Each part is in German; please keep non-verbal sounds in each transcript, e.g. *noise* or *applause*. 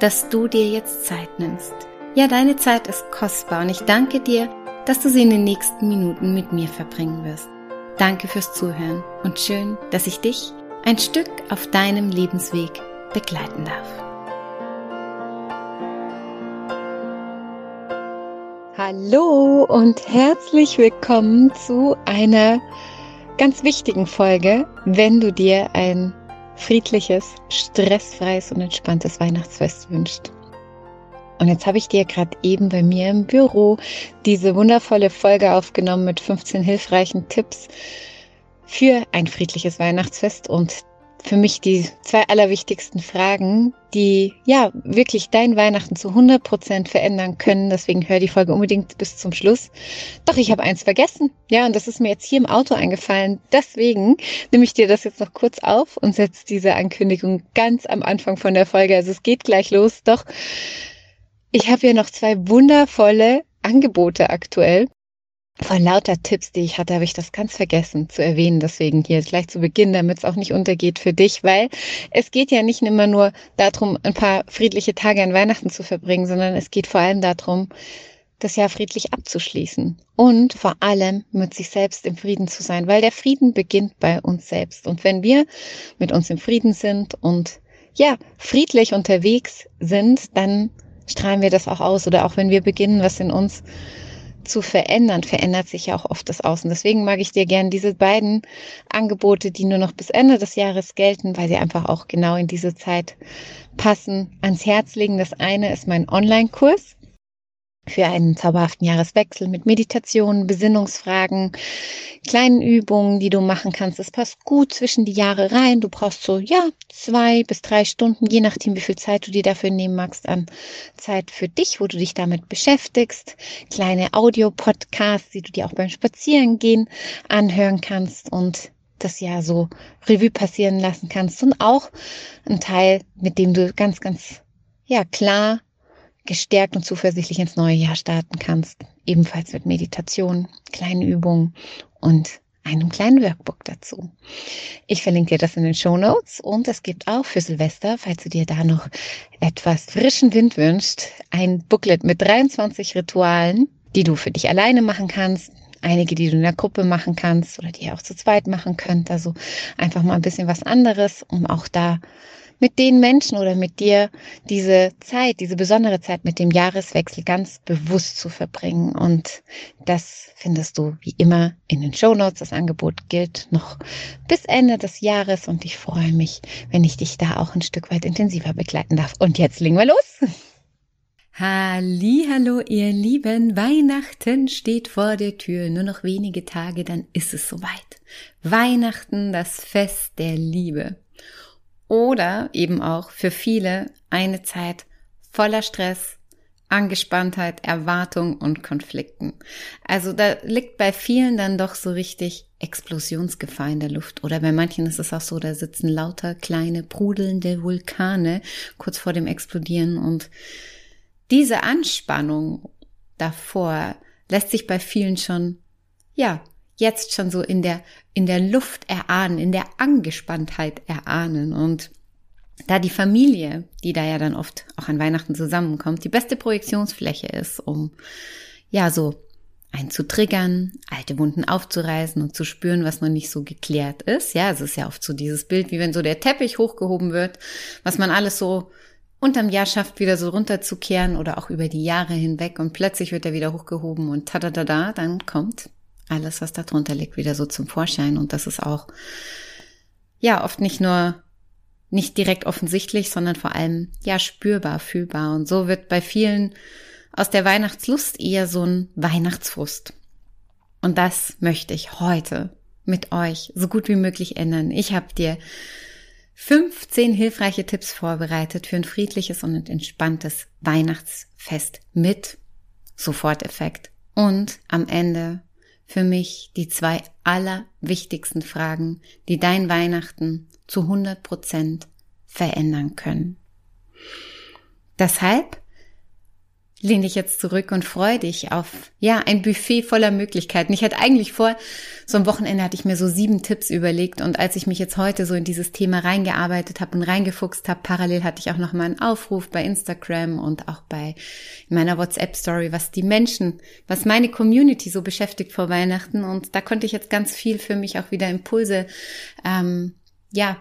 dass du dir jetzt Zeit nimmst. Ja, deine Zeit ist kostbar und ich danke dir, dass du sie in den nächsten Minuten mit mir verbringen wirst. Danke fürs Zuhören und schön, dass ich dich ein Stück auf deinem Lebensweg begleiten darf. Hallo und herzlich willkommen zu einer ganz wichtigen Folge, wenn du dir ein friedliches, stressfreies und entspanntes Weihnachtsfest wünscht. Und jetzt habe ich dir gerade eben bei mir im Büro diese wundervolle Folge aufgenommen mit 15 hilfreichen Tipps für ein friedliches Weihnachtsfest und für mich die zwei allerwichtigsten Fragen, die ja wirklich dein Weihnachten zu 100 Prozent verändern können. Deswegen hör die Folge unbedingt bis zum Schluss. Doch ich habe eins vergessen. Ja, und das ist mir jetzt hier im Auto eingefallen. Deswegen nehme ich dir das jetzt noch kurz auf und setze diese Ankündigung ganz am Anfang von der Folge. Also es geht gleich los. Doch ich habe hier noch zwei wundervolle Angebote aktuell von lauter Tipps, die ich hatte, habe ich das ganz vergessen zu erwähnen. Deswegen hier gleich zu Beginn, damit es auch nicht untergeht für dich, weil es geht ja nicht immer nur darum, ein paar friedliche Tage an Weihnachten zu verbringen, sondern es geht vor allem darum, das Jahr friedlich abzuschließen und vor allem mit sich selbst im Frieden zu sein, weil der Frieden beginnt bei uns selbst. Und wenn wir mit uns im Frieden sind und ja, friedlich unterwegs sind, dann strahlen wir das auch aus oder auch wenn wir beginnen, was in uns zu verändern, verändert sich ja auch oft das Außen. Deswegen mag ich dir gerne diese beiden Angebote, die nur noch bis Ende des Jahres gelten, weil sie einfach auch genau in diese Zeit passen, ans Herz legen. Das eine ist mein Online-Kurs für einen zauberhaften Jahreswechsel mit Meditationen, Besinnungsfragen, kleinen Übungen, die du machen kannst. Es passt gut zwischen die Jahre rein. Du brauchst so, ja, zwei bis drei Stunden, je nachdem, wie viel Zeit du dir dafür nehmen magst, an Zeit für dich, wo du dich damit beschäftigst. Kleine Audio-Podcasts, die du dir auch beim Spazierengehen anhören kannst und das Jahr so Revue passieren lassen kannst. Und auch ein Teil, mit dem du ganz, ganz, ja, klar gestärkt und zuversichtlich ins neue Jahr starten kannst. Ebenfalls mit Meditation, kleinen Übungen und einem kleinen Workbook dazu. Ich verlinke dir das in den Show Notes und es gibt auch für Silvester, falls du dir da noch etwas frischen Wind wünschst, ein Booklet mit 23 Ritualen, die du für dich alleine machen kannst, einige, die du in der Gruppe machen kannst oder die ihr auch zu zweit machen könnt. Also einfach mal ein bisschen was anderes, um auch da mit den Menschen oder mit dir diese Zeit, diese besondere Zeit mit dem Jahreswechsel ganz bewusst zu verbringen. Und das findest du wie immer in den Show Notes. Das Angebot gilt noch bis Ende des Jahres und ich freue mich, wenn ich dich da auch ein Stück weit intensiver begleiten darf. Und jetzt legen wir los. Hallo, ihr Lieben, Weihnachten steht vor der Tür, nur noch wenige Tage, dann ist es soweit. Weihnachten, das Fest der Liebe oder eben auch für viele eine Zeit voller Stress, Angespanntheit, Erwartung und Konflikten. Also da liegt bei vielen dann doch so richtig Explosionsgefahr in der Luft. Oder bei manchen ist es auch so, da sitzen lauter kleine prudelnde Vulkane kurz vor dem Explodieren und diese Anspannung davor lässt sich bei vielen schon, ja, jetzt schon so in der, in der Luft erahnen, in der Angespanntheit erahnen und da die Familie, die da ja dann oft auch an Weihnachten zusammenkommt, die beste Projektionsfläche ist, um ja so einen zu triggern, alte Wunden aufzureißen und zu spüren, was noch nicht so geklärt ist. Ja, es ist ja oft so dieses Bild, wie wenn so der Teppich hochgehoben wird, was man alles so unterm Jahr schafft, wieder so runterzukehren oder auch über die Jahre hinweg und plötzlich wird er wieder hochgehoben und tada da da, dann kommt alles, was da drunter liegt, wieder so zum Vorschein. Und das ist auch, ja, oft nicht nur nicht direkt offensichtlich, sondern vor allem, ja, spürbar, fühlbar. Und so wird bei vielen aus der Weihnachtslust eher so ein Weihnachtsfrust. Und das möchte ich heute mit euch so gut wie möglich ändern. Ich habe dir 15 hilfreiche Tipps vorbereitet für ein friedliches und entspanntes Weihnachtsfest mit Soforteffekt. Und am Ende für mich die zwei allerwichtigsten Fragen, die dein Weihnachten zu 100 Prozent verändern können. Deshalb lehn dich jetzt zurück und freu dich auf, ja, ein Buffet voller Möglichkeiten. Ich hatte eigentlich vor, so am Wochenende hatte ich mir so sieben Tipps überlegt und als ich mich jetzt heute so in dieses Thema reingearbeitet habe und reingefuchst habe, parallel hatte ich auch noch mal einen Aufruf bei Instagram und auch bei meiner WhatsApp-Story, was die Menschen, was meine Community so beschäftigt vor Weihnachten und da konnte ich jetzt ganz viel für mich auch wieder Impulse, ähm, ja,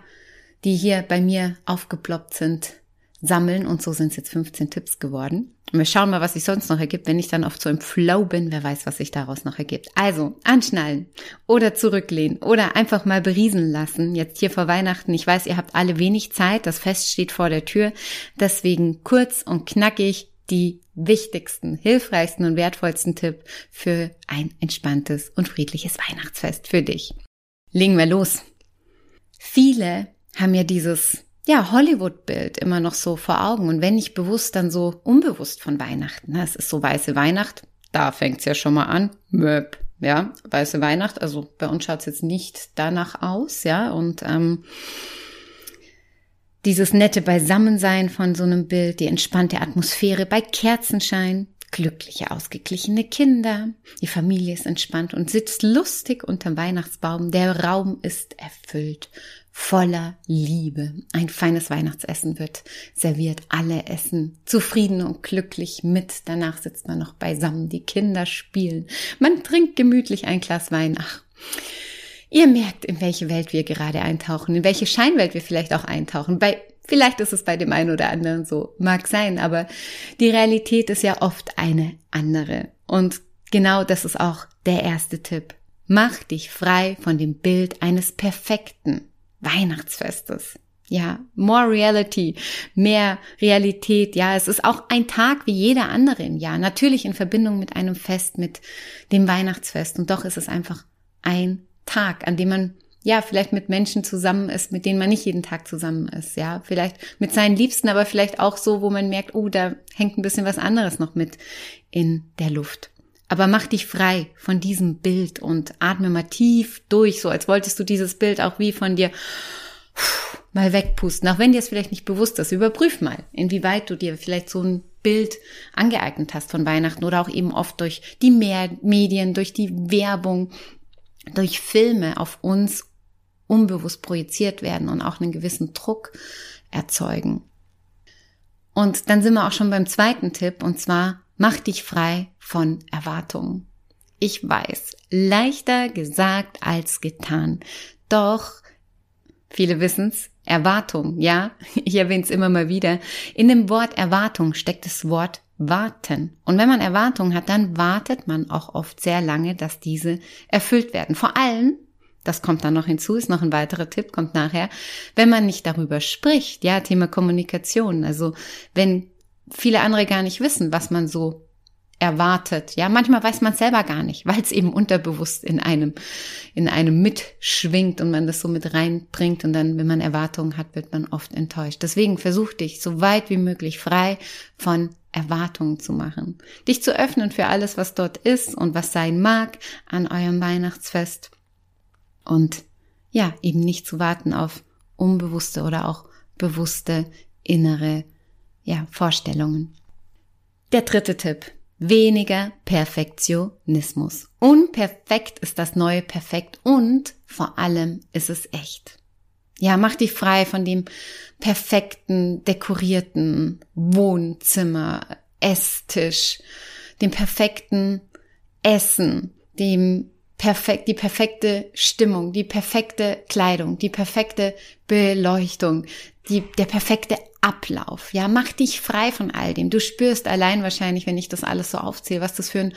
die hier bei mir aufgeploppt sind, sammeln und so sind es jetzt 15 Tipps geworden. Wir schauen mal, was sich sonst noch ergibt. Wenn ich dann oft so im Flow bin, wer weiß, was sich daraus noch ergibt. Also, anschnallen oder zurücklehnen oder einfach mal beriesen lassen. Jetzt hier vor Weihnachten. Ich weiß, ihr habt alle wenig Zeit. Das Fest steht vor der Tür. Deswegen kurz und knackig die wichtigsten, hilfreichsten und wertvollsten Tipp für ein entspanntes und friedliches Weihnachtsfest für dich. Legen wir los. Viele haben ja dieses ja, Hollywood-Bild immer noch so vor Augen. Und wenn nicht bewusst, dann so unbewusst von Weihnachten. Ne? Es ist so weiße Weihnacht, da fängt's ja schon mal an. Möp. Ja, weiße Weihnacht. Also bei uns schaut's jetzt nicht danach aus, ja. Und ähm, dieses nette Beisammensein von so einem Bild, die entspannte Atmosphäre bei Kerzenschein, glückliche, ausgeglichene Kinder. Die Familie ist entspannt und sitzt lustig unterm Weihnachtsbaum. Der Raum ist erfüllt voller Liebe. Ein feines Weihnachtsessen wird serviert. Alle essen zufrieden und glücklich mit. Danach sitzt man noch beisammen. Die Kinder spielen. Man trinkt gemütlich ein Glas Wein. Ach, ihr merkt, in welche Welt wir gerade eintauchen, in welche Scheinwelt wir vielleicht auch eintauchen. Bei Vielleicht ist es bei dem einen oder anderen so, mag sein, aber die Realität ist ja oft eine andere. Und genau das ist auch der erste Tipp. Mach dich frei von dem Bild eines perfekten. Weihnachtsfestes. Ja, more reality, mehr Realität. Ja, es ist auch ein Tag wie jeder andere im Jahr. Natürlich in Verbindung mit einem Fest, mit dem Weihnachtsfest. Und doch ist es einfach ein Tag, an dem man ja, vielleicht mit Menschen zusammen ist, mit denen man nicht jeden Tag zusammen ist, ja, vielleicht mit seinen Liebsten, aber vielleicht auch so, wo man merkt, oh, da hängt ein bisschen was anderes noch mit in der Luft. Aber mach dich frei von diesem Bild und atme mal tief durch, so als wolltest du dieses Bild auch wie von dir mal wegpusten. Auch wenn dir es vielleicht nicht bewusst ist, überprüf mal, inwieweit du dir vielleicht so ein Bild angeeignet hast von Weihnachten oder auch eben oft durch die Medien, durch die Werbung, durch Filme auf uns unbewusst projiziert werden und auch einen gewissen Druck erzeugen. Und dann sind wir auch schon beim zweiten Tipp, und zwar Mach dich frei von Erwartungen. Ich weiß, leichter gesagt als getan. Doch, viele wissen's, Erwartung, ja, *laughs* ich erwähne es immer mal wieder. In dem Wort Erwartung steckt das Wort warten. Und wenn man Erwartungen hat, dann wartet man auch oft sehr lange, dass diese erfüllt werden. Vor allem, das kommt dann noch hinzu, ist noch ein weiterer Tipp, kommt nachher, wenn man nicht darüber spricht, ja, Thema Kommunikation. Also wenn viele andere gar nicht wissen, was man so erwartet. Ja, manchmal weiß man selber gar nicht, weil es eben unterbewusst in einem, in einem mitschwingt und man das so mit reinbringt und dann, wenn man Erwartungen hat, wird man oft enttäuscht. Deswegen versuch dich so weit wie möglich frei von Erwartungen zu machen. Dich zu öffnen für alles, was dort ist und was sein mag an eurem Weihnachtsfest. Und ja, eben nicht zu warten auf unbewusste oder auch bewusste innere ja, Vorstellungen. Der dritte Tipp. Weniger Perfektionismus. Unperfekt ist das neue Perfekt und vor allem ist es echt. Ja, mach dich frei von dem perfekten, dekorierten Wohnzimmer, Esstisch, dem perfekten Essen, dem perfekt, die perfekte Stimmung, die perfekte Kleidung, die perfekte Beleuchtung, die, der perfekte Ablauf. Ja, mach dich frei von all dem. Du spürst allein wahrscheinlich, wenn ich das alles so aufzähle, was das für einen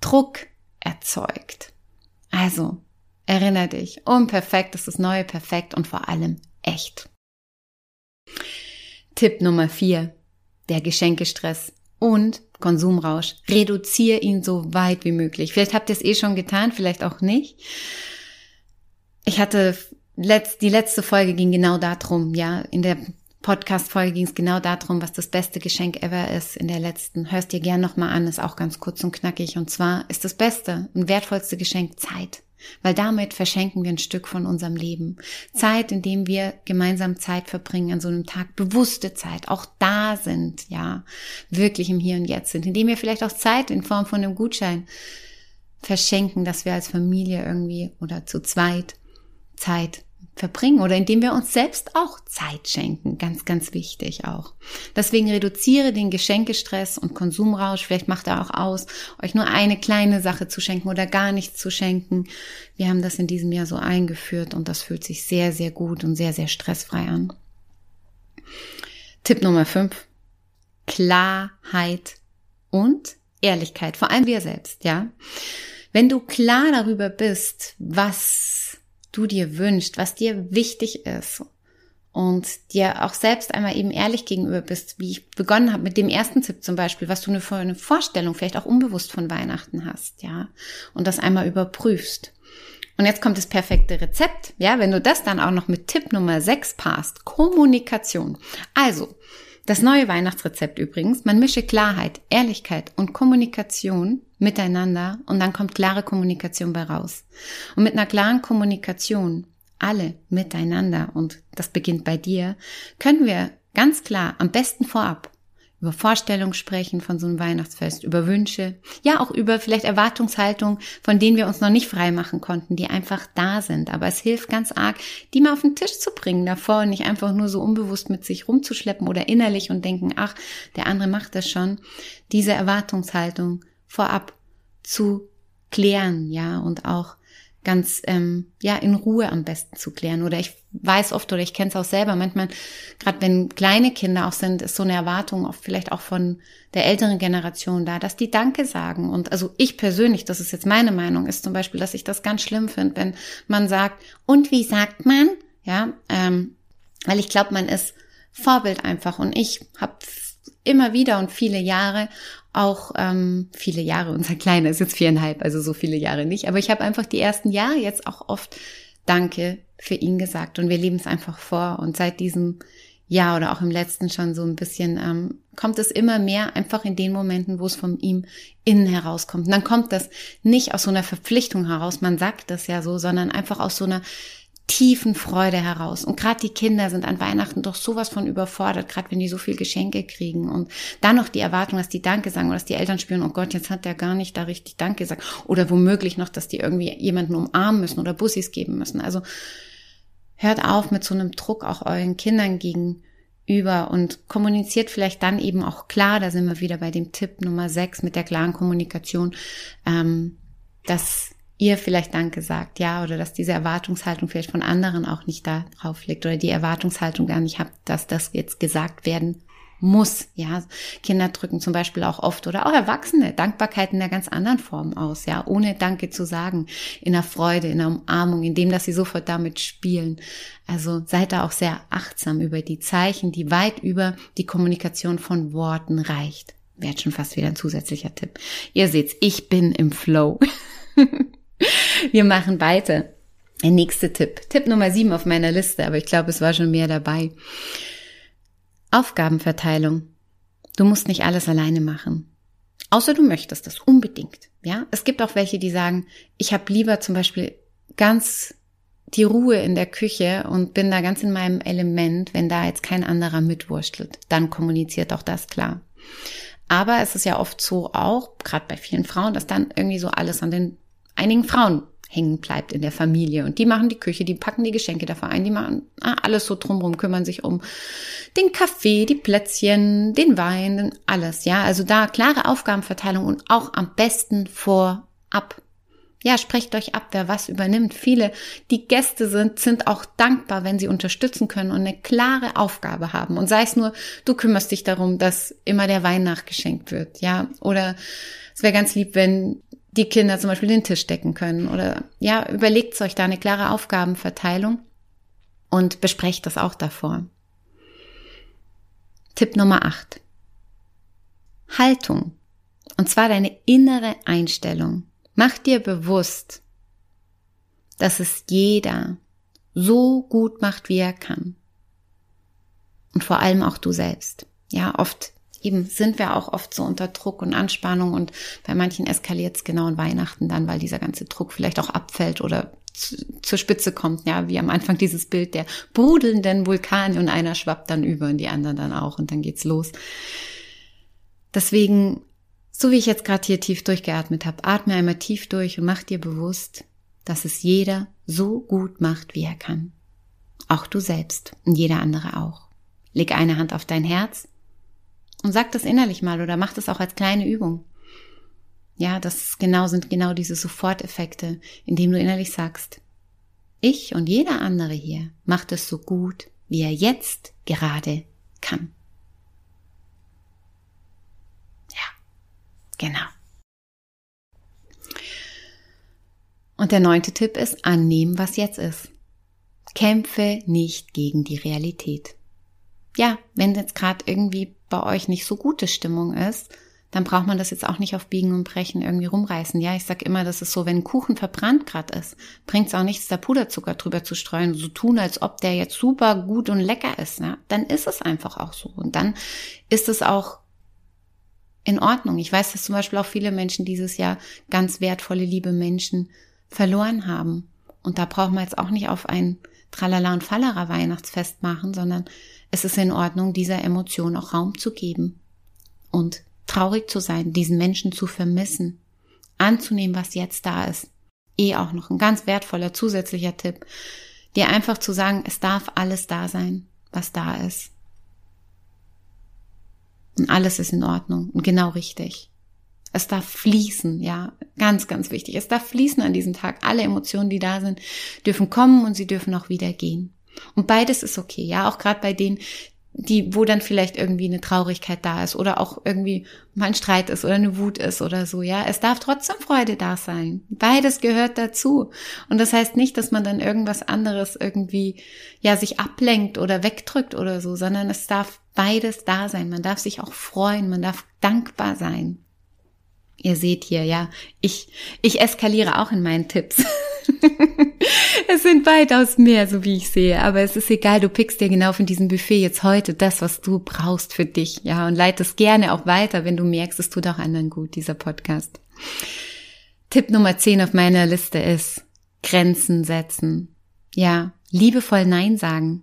Druck erzeugt. Also, erinnere dich, unperfekt ist das neue Perfekt und vor allem echt. Tipp Nummer vier: Der Geschenkestress und Konsumrausch. Reduziere ihn so weit wie möglich. Vielleicht habt ihr es eh schon getan, vielleicht auch nicht. Ich hatte letzt, die letzte Folge ging genau darum, ja. In der Podcast-Folge ging es genau darum, was das beste Geschenk ever ist. In der letzten, hörst dir gern nochmal an, ist auch ganz kurz und knackig. Und zwar ist das beste und wertvollste Geschenk Zeit. Weil damit verschenken wir ein Stück von unserem Leben. Zeit, in dem wir gemeinsam Zeit verbringen an so einem Tag, bewusste Zeit, auch da sind, ja, wirklich im Hier und Jetzt sind, indem wir vielleicht auch Zeit in Form von einem Gutschein verschenken, dass wir als Familie irgendwie oder zu zweit Zeit verbringen oder indem wir uns selbst auch Zeit schenken. Ganz, ganz wichtig auch. Deswegen reduziere den Geschenkestress und Konsumrausch. Vielleicht macht er auch aus, euch nur eine kleine Sache zu schenken oder gar nichts zu schenken. Wir haben das in diesem Jahr so eingeführt und das fühlt sich sehr, sehr gut und sehr, sehr stressfrei an. Tipp Nummer 5. Klarheit und Ehrlichkeit. Vor allem wir selbst, ja. Wenn du klar darüber bist, was du dir wünschst, was dir wichtig ist und dir auch selbst einmal eben ehrlich gegenüber bist, wie ich begonnen habe mit dem ersten Tipp zum Beispiel, was du eine Vorstellung vielleicht auch unbewusst von Weihnachten hast, ja, und das einmal überprüfst. Und jetzt kommt das perfekte Rezept, ja, wenn du das dann auch noch mit Tipp Nummer 6 passt, Kommunikation. Also, das neue Weihnachtsrezept übrigens, man mische Klarheit, Ehrlichkeit und Kommunikation miteinander und dann kommt klare Kommunikation bei raus. Und mit einer klaren Kommunikation, alle miteinander und das beginnt bei dir, können wir ganz klar am besten vorab über Vorstellungen sprechen von so einem Weihnachtsfest, über Wünsche, ja auch über vielleicht Erwartungshaltung, von denen wir uns noch nicht frei machen konnten, die einfach da sind. Aber es hilft ganz arg, die mal auf den Tisch zu bringen davor und nicht einfach nur so unbewusst mit sich rumzuschleppen oder innerlich und denken, ach, der andere macht das schon. Diese Erwartungshaltung vorab zu klären, ja, und auch ganz ähm, ja in Ruhe am besten zu klären. Oder ich weiß oft oder ich kenne es auch selber. Manchmal, gerade wenn kleine Kinder auch sind, ist so eine Erwartung oft vielleicht auch von der älteren Generation da, dass die Danke sagen. Und also ich persönlich, das ist jetzt meine Meinung, ist zum Beispiel, dass ich das ganz schlimm finde, wenn man sagt, und wie sagt man? Ja, ähm, weil ich glaube, man ist Vorbild einfach. Und ich habe immer wieder und viele Jahre auch ähm, viele Jahre, unser Kleiner ist jetzt viereinhalb, also so viele Jahre nicht, aber ich habe einfach die ersten Jahre jetzt auch oft Danke für ihn gesagt und wir leben es einfach vor und seit diesem Jahr oder auch im letzten schon so ein bisschen ähm, kommt es immer mehr einfach in den Momenten, wo es von ihm innen herauskommt. Und dann kommt das nicht aus so einer Verpflichtung heraus, man sagt das ja so, sondern einfach aus so einer tiefen Freude heraus. Und gerade die Kinder sind an Weihnachten doch sowas von überfordert, gerade wenn die so viel Geschenke kriegen. Und dann noch die Erwartung, dass die Danke sagen oder dass die Eltern spüren, oh Gott, jetzt hat der gar nicht da richtig Danke gesagt. Oder womöglich noch, dass die irgendwie jemanden umarmen müssen oder Bussis geben müssen. Also hört auf mit so einem Druck auch euren Kindern gegenüber und kommuniziert vielleicht dann eben auch klar, da sind wir wieder bei dem Tipp Nummer 6 mit der klaren Kommunikation, ähm, dass ihr vielleicht Danke sagt, ja, oder dass diese Erwartungshaltung vielleicht von anderen auch nicht da drauf liegt oder die Erwartungshaltung gar nicht habt, dass das jetzt gesagt werden muss, ja. Kinder drücken zum Beispiel auch oft oder auch Erwachsene Dankbarkeit in einer ganz anderen Form aus, ja, ohne Danke zu sagen, in der Freude, in der Umarmung, in dem, dass sie sofort damit spielen. Also seid da auch sehr achtsam über die Zeichen, die weit über die Kommunikation von Worten reicht. Wäre schon fast wieder ein zusätzlicher Tipp. Ihr seht's, ich bin im Flow. *laughs* *laughs* Wir machen weiter. Der nächste Tipp. Tipp Nummer sieben auf meiner Liste, aber ich glaube, es war schon mehr dabei. Aufgabenverteilung. Du musst nicht alles alleine machen. Außer du möchtest das unbedingt. Ja, es gibt auch welche, die sagen, ich habe lieber zum Beispiel ganz die Ruhe in der Küche und bin da ganz in meinem Element, wenn da jetzt kein anderer mitwurstelt. Dann kommuniziert auch das klar. Aber es ist ja oft so auch, gerade bei vielen Frauen, dass dann irgendwie so alles an den einigen Frauen hängen bleibt in der Familie. Und die machen die Küche, die packen die Geschenke dafür ein, die machen ah, alles so drumherum, kümmern sich um den Kaffee, die Plätzchen, den Wein, alles. Ja, also da klare Aufgabenverteilung und auch am besten vorab. Ja, sprecht euch ab, wer was übernimmt. Viele, die Gäste sind, sind auch dankbar, wenn sie unterstützen können und eine klare Aufgabe haben. Und sei es nur, du kümmerst dich darum, dass immer der Wein nachgeschenkt wird. Ja, oder es wäre ganz lieb, wenn die Kinder zum Beispiel den Tisch decken können. Oder ja, überlegt euch da eine klare Aufgabenverteilung und besprecht das auch davor. Tipp Nummer 8. Haltung. Und zwar deine innere Einstellung. Mach dir bewusst, dass es jeder so gut macht, wie er kann. Und vor allem auch du selbst. Ja, oft eben sind wir auch oft so unter Druck und Anspannung und bei manchen eskaliert es genau in Weihnachten dann, weil dieser ganze Druck vielleicht auch abfällt oder zu, zur Spitze kommt, ja, wie am Anfang dieses Bild der brodelnden Vulkane und einer schwappt dann über und die anderen dann auch und dann geht's los. Deswegen, so wie ich jetzt gerade hier tief durchgeatmet habe, atme einmal tief durch und mach dir bewusst, dass es jeder so gut macht, wie er kann. Auch du selbst und jeder andere auch. Leg eine Hand auf dein Herz und sag das innerlich mal oder mach das auch als kleine Übung. Ja, das genau sind genau diese Soforteffekte, indem du innerlich sagst, ich und jeder andere hier macht es so gut, wie er jetzt gerade kann. Ja, genau. Und der neunte Tipp ist, annehmen, was jetzt ist. Kämpfe nicht gegen die Realität. Ja, wenn jetzt gerade irgendwie bei euch nicht so gute Stimmung ist, dann braucht man das jetzt auch nicht auf Biegen und Brechen irgendwie rumreißen. Ja, ich sag immer, das ist so, wenn Kuchen verbrannt gerade ist, bringt es auch nichts, da Puderzucker drüber zu streuen, so tun, als ob der jetzt super gut und lecker ist. Ja? Dann ist es einfach auch so. Und dann ist es auch in Ordnung. Ich weiß, dass zum Beispiel auch viele Menschen dieses Jahr ganz wertvolle, liebe Menschen verloren haben. Und da braucht man jetzt auch nicht auf ein Tralala und Fallera Weihnachtsfest machen, sondern es ist in Ordnung, dieser Emotion auch Raum zu geben und traurig zu sein, diesen Menschen zu vermissen, anzunehmen, was jetzt da ist. Eh auch noch ein ganz wertvoller zusätzlicher Tipp, dir einfach zu sagen, es darf alles da sein, was da ist. Und alles ist in Ordnung und genau richtig. Es darf fließen, ja, ganz, ganz wichtig. Es darf fließen an diesem Tag. Alle Emotionen, die da sind, dürfen kommen und sie dürfen auch wieder gehen. Und beides ist okay, ja, auch gerade bei denen, die, wo dann vielleicht irgendwie eine Traurigkeit da ist oder auch irgendwie mal ein Streit ist oder eine Wut ist oder so, ja. Es darf trotzdem Freude da sein. Beides gehört dazu. Und das heißt nicht, dass man dann irgendwas anderes irgendwie, ja, sich ablenkt oder wegdrückt oder so, sondern es darf beides da sein. Man darf sich auch freuen, man darf dankbar sein. Ihr seht hier, ja, ich, ich eskaliere auch in meinen Tipps. *laughs* es sind weitaus mehr, so wie ich sehe, aber es ist egal, du pickst dir genau von diesem Buffet jetzt heute das, was du brauchst für dich, ja, und leitest gerne auch weiter, wenn du merkst, es tut auch anderen gut, dieser Podcast. Tipp Nummer 10 auf meiner Liste ist Grenzen setzen. Ja, liebevoll Nein sagen.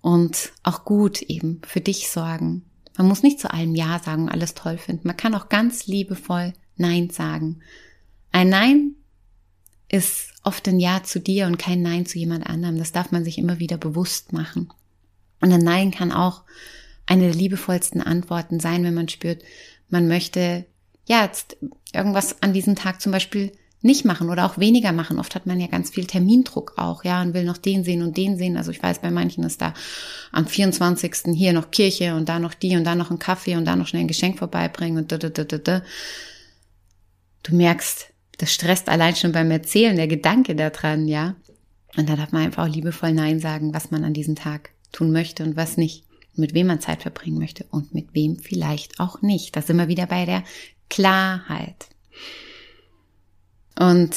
Und auch gut eben für dich sorgen. Man muss nicht zu allem Ja sagen und alles toll finden. Man kann auch ganz liebevoll Nein sagen. Ein Nein ist oft ein Ja zu dir und kein Nein zu jemand anderem. Das darf man sich immer wieder bewusst machen. Und ein Nein kann auch eine der liebevollsten Antworten sein, wenn man spürt, man möchte ja jetzt irgendwas an diesem Tag zum Beispiel nicht machen oder auch weniger machen. Oft hat man ja ganz viel Termindruck auch, ja, und will noch den sehen und den sehen. Also ich weiß, bei manchen ist da am 24. hier noch Kirche und da noch die und da noch ein Kaffee und da noch schnell ein Geschenk vorbeibringen und da, da, da, da, da. Du merkst, das stresst allein schon beim Erzählen, der Gedanke daran, ja. Und da darf man einfach auch liebevoll Nein sagen, was man an diesem Tag tun möchte und was nicht. Mit wem man Zeit verbringen möchte und mit wem vielleicht auch nicht. Da sind wir wieder bei der Klarheit. Und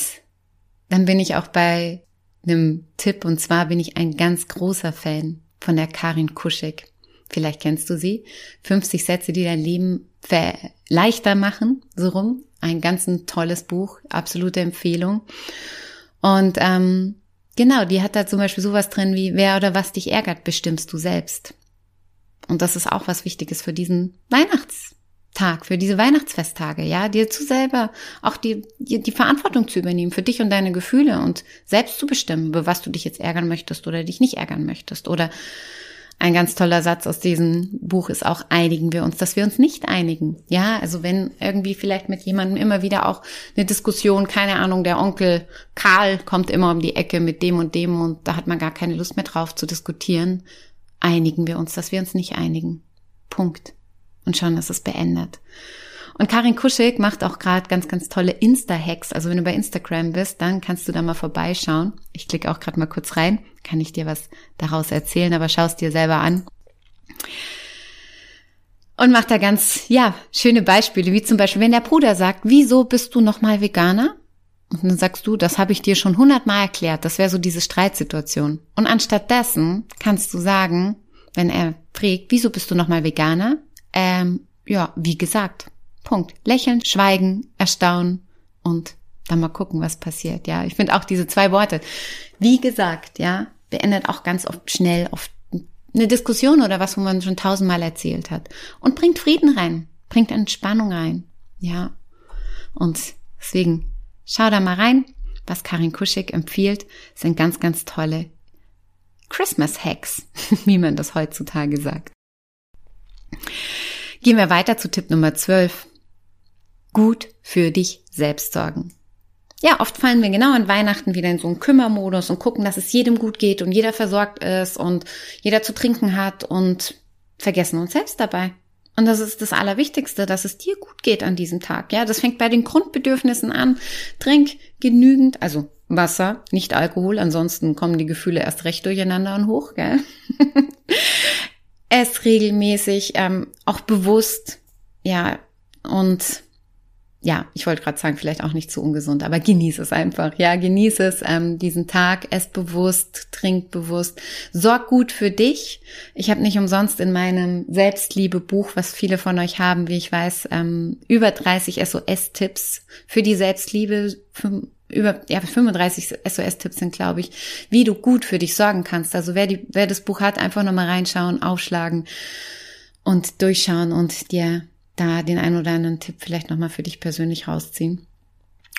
dann bin ich auch bei einem Tipp und zwar bin ich ein ganz großer Fan von der Karin Kuschig. Vielleicht kennst du sie. 50 Sätze, die dein Leben leichter machen, so rum. Ein ganz ein tolles Buch, absolute Empfehlung. Und ähm, genau, die hat da zum Beispiel sowas drin wie, wer oder was dich ärgert, bestimmst du selbst. Und das ist auch was Wichtiges für diesen Weihnachts Tag, für diese Weihnachtsfesttage, ja, dir zu selber auch die, die, die Verantwortung zu übernehmen für dich und deine Gefühle und selbst zu bestimmen, über was du dich jetzt ärgern möchtest oder dich nicht ärgern möchtest. Oder ein ganz toller Satz aus diesem Buch ist auch, einigen wir uns, dass wir uns nicht einigen. Ja, also wenn irgendwie vielleicht mit jemandem immer wieder auch eine Diskussion, keine Ahnung, der Onkel Karl kommt immer um die Ecke mit dem und dem und da hat man gar keine Lust mehr drauf zu diskutieren, einigen wir uns, dass wir uns nicht einigen. Punkt und schon ist es beendet. Und Karin Kuschig macht auch gerade ganz, ganz tolle Insta-Hacks. Also wenn du bei Instagram bist, dann kannst du da mal vorbeischauen. Ich klicke auch gerade mal kurz rein, kann ich dir was daraus erzählen, aber schau es dir selber an. Und macht da ganz, ja, schöne Beispiele, wie zum Beispiel, wenn der Bruder sagt, wieso bist du nochmal Veganer? Und dann sagst du, das habe ich dir schon hundertmal erklärt. Das wäre so diese Streitsituation. Und anstatt dessen kannst du sagen, wenn er fragt, wieso bist du nochmal Veganer? Ähm, ja, wie gesagt. Punkt. Lächeln, schweigen, erstaunen und dann mal gucken, was passiert. Ja, ich finde auch diese zwei Worte. Wie gesagt, ja, beendet auch ganz oft schnell oft eine Diskussion oder was, wo man schon tausendmal erzählt hat. Und bringt Frieden rein, bringt Entspannung rein. Ja. Und deswegen schau da mal rein. Was Karin Kuschig empfiehlt, sind ganz, ganz tolle Christmas Hacks, *laughs* wie man das heutzutage sagt. Gehen wir weiter zu Tipp Nummer 12. Gut für dich selbst sorgen. Ja, oft fallen wir genau an Weihnachten wieder in so einen Kümmermodus und gucken, dass es jedem gut geht und jeder versorgt ist und jeder zu trinken hat und vergessen uns selbst dabei. Und das ist das Allerwichtigste, dass es dir gut geht an diesem Tag. Ja, das fängt bei den Grundbedürfnissen an. Trink genügend, also Wasser, nicht Alkohol, ansonsten kommen die Gefühle erst recht durcheinander und hoch, gell? *laughs* Ess regelmäßig, ähm, auch bewusst, ja, und ja, ich wollte gerade sagen, vielleicht auch nicht zu ungesund, aber genieß es einfach. Ja, genieß es, ähm, diesen Tag, ess bewusst, trink bewusst, sorg gut für dich. Ich habe nicht umsonst in meinem Selbstliebe-Buch, was viele von euch haben, wie ich weiß, ähm, über 30 SOS-Tipps für die Selbstliebe, für, über ja, 35 SOS-Tipps sind, glaube ich, wie du gut für dich sorgen kannst. Also wer, die, wer das Buch hat, einfach nochmal reinschauen, aufschlagen und durchschauen und dir da den einen oder anderen Tipp vielleicht nochmal für dich persönlich rausziehen.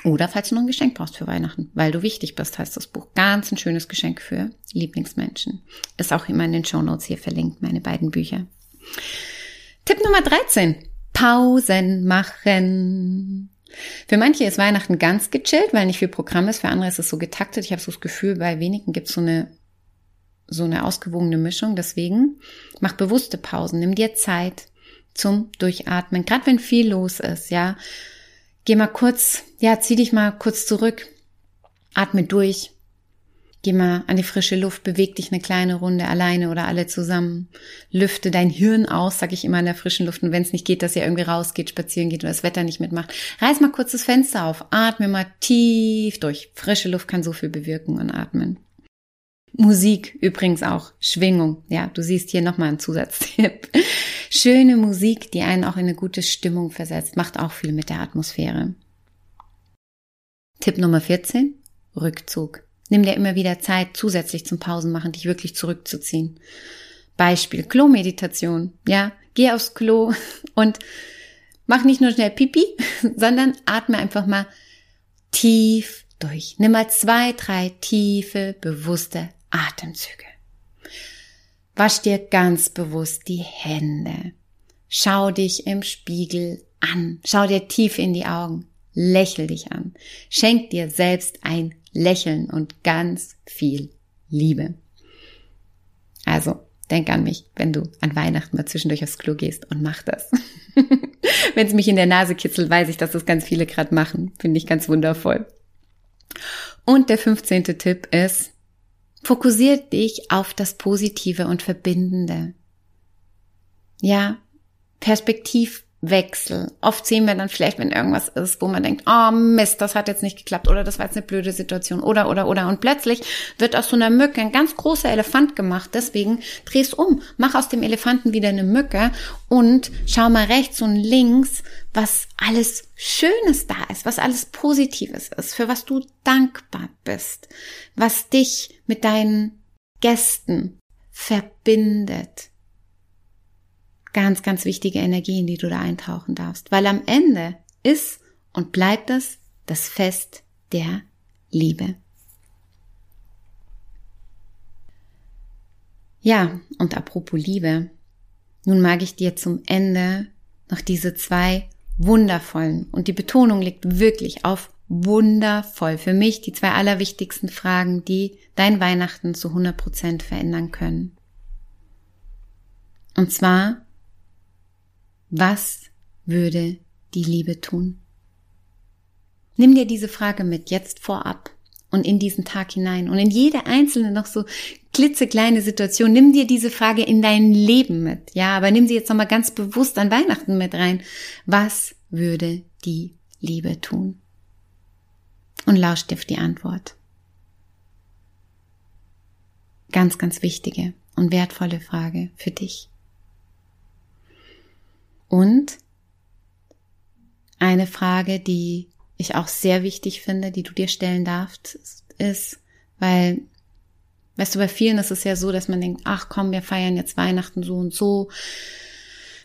Oder falls du noch ein Geschenk brauchst für Weihnachten, weil du wichtig bist, heißt das Buch. Ganz ein schönes Geschenk für Lieblingsmenschen. Ist auch immer in den Show Notes hier verlinkt, meine beiden Bücher. Tipp Nummer 13. Pausen machen. Für manche ist Weihnachten ganz gechillt, weil nicht viel Programm ist. Für andere ist es so getaktet. Ich habe so das Gefühl, bei wenigen gibt es so eine, so eine ausgewogene Mischung. Deswegen mach bewusste Pausen. Nimm dir Zeit zum Durchatmen. Gerade wenn viel los ist, ja. Geh mal kurz, ja, zieh dich mal kurz zurück. Atme durch. Geh mal an die frische Luft, beweg dich eine kleine Runde alleine oder alle zusammen. Lüfte dein Hirn aus, sag ich immer in der frischen Luft. Und wenn es nicht geht, dass ihr irgendwie rausgeht, spazieren geht oder das Wetter nicht mitmacht, reiß mal kurz das Fenster auf, atme mal tief durch. Frische Luft kann so viel bewirken und atmen. Musik übrigens auch, Schwingung. Ja, du siehst hier nochmal einen Zusatztipp. Schöne Musik, die einen auch in eine gute Stimmung versetzt, macht auch viel mit der Atmosphäre. Tipp Nummer 14, Rückzug. Nimm dir immer wieder Zeit, zusätzlich zum Pausenmachen, dich wirklich zurückzuziehen. Beispiel, Klo-Meditation. Ja, geh aufs Klo *laughs* und mach nicht nur schnell Pipi, *laughs* sondern atme einfach mal tief durch. Nimm mal zwei, drei tiefe, bewusste Atemzüge. Wasch dir ganz bewusst die Hände. Schau dich im Spiegel an. Schau dir tief in die Augen. Lächel dich an. Schenk dir selbst ein Lächeln und ganz viel Liebe. Also, denk an mich, wenn du an Weihnachten mal zwischendurch aufs Klo gehst und mach das. *laughs* wenn es mich in der Nase kitzelt, weiß ich, dass das ganz viele gerade machen. Finde ich ganz wundervoll. Und der 15. Tipp ist, Fokussier dich auf das Positive und Verbindende. Ja, Perspektivwechsel. Oft sehen wir dann vielleicht, wenn irgendwas ist, wo man denkt, oh Mist, das hat jetzt nicht geklappt oder das war jetzt eine blöde Situation oder, oder, oder. Und plötzlich wird aus so einer Mücke ein ganz großer Elefant gemacht. Deswegen dreh's um. Mach aus dem Elefanten wieder eine Mücke und schau mal rechts und links, was alles Schönes da ist, was alles Positives ist, für was du dankbar bist, was dich mit deinen Gästen verbindet. Ganz, ganz wichtige Energien, die du da eintauchen darfst, weil am Ende ist und bleibt es das Fest der Liebe. Ja, und apropos Liebe, nun mag ich dir zum Ende noch diese zwei wundervollen. Und die Betonung liegt wirklich auf wundervoll. Für mich die zwei allerwichtigsten Fragen, die dein Weihnachten zu 100 Prozent verändern können. Und zwar, was würde die Liebe tun? Nimm dir diese Frage mit jetzt vorab und in diesen Tag hinein und in jede einzelne noch so klitzekleine Situation. Nimm dir diese Frage in dein Leben mit. Ja, aber nimm sie jetzt nochmal ganz bewusst an Weihnachten mit rein. Was würde die Liebe tun? und lausch dir auf die Antwort. Ganz, ganz wichtige und wertvolle Frage für dich. Und eine Frage, die ich auch sehr wichtig finde, die du dir stellen darfst, ist, weil, weißt du, bei vielen ist es ja so, dass man denkt, ach komm, wir feiern jetzt Weihnachten so und so.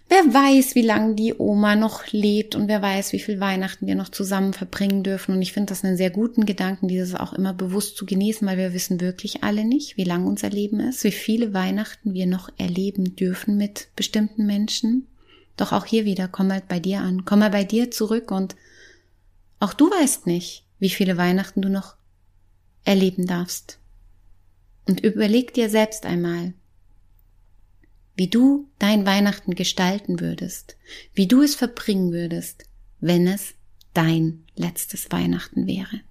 Wer weiß, wie lange die Oma noch lebt und wer weiß, wie viel Weihnachten wir noch zusammen verbringen dürfen. Und ich finde das einen sehr guten Gedanken, dieses auch immer bewusst zu genießen, weil wir wissen wirklich alle nicht, wie lang unser Leben ist, wie viele Weihnachten wir noch erleben dürfen mit bestimmten Menschen. Doch auch hier wieder, komm mal bei dir an, komm mal bei dir zurück und auch du weißt nicht, wie viele Weihnachten du noch erleben darfst. Und überleg dir selbst einmal, wie du dein Weihnachten gestalten würdest, wie du es verbringen würdest, wenn es dein letztes Weihnachten wäre.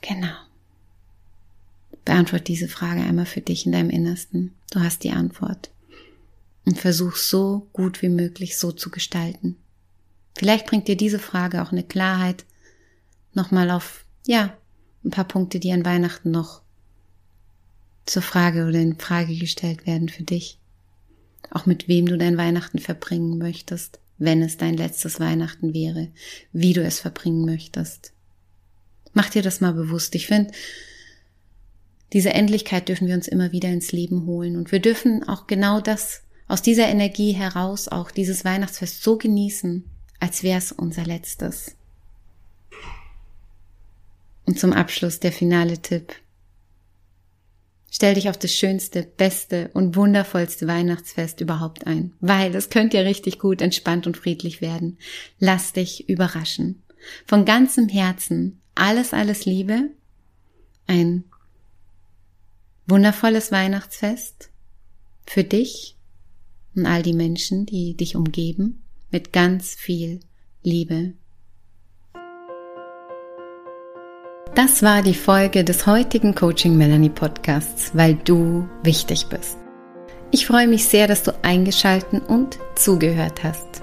Genau. Beantwort diese Frage einmal für dich in deinem Innersten. Du hast die Antwort. Und versuch so gut wie möglich so zu gestalten. Vielleicht bringt dir diese Frage auch eine Klarheit nochmal auf, ja, ein paar Punkte, die an Weihnachten noch zur Frage oder in Frage gestellt werden für dich. Auch mit wem du dein Weihnachten verbringen möchtest, wenn es dein letztes Weihnachten wäre, wie du es verbringen möchtest. Mach dir das mal bewusst. Ich finde, diese Endlichkeit dürfen wir uns immer wieder ins Leben holen und wir dürfen auch genau das aus dieser Energie heraus auch dieses Weihnachtsfest so genießen, als wäre es unser letztes. Und zum Abschluss der finale Tipp. Stell dich auf das schönste, beste und wundervollste Weihnachtsfest überhaupt ein, weil es könnte ja richtig gut entspannt und friedlich werden. Lass dich überraschen. Von ganzem Herzen alles, alles Liebe. Ein wundervolles Weihnachtsfest für dich und all die Menschen, die dich umgeben, mit ganz viel Liebe Das war die Folge des heutigen Coaching Melanie Podcasts, weil du wichtig bist. Ich freue mich sehr, dass du eingeschalten und zugehört hast.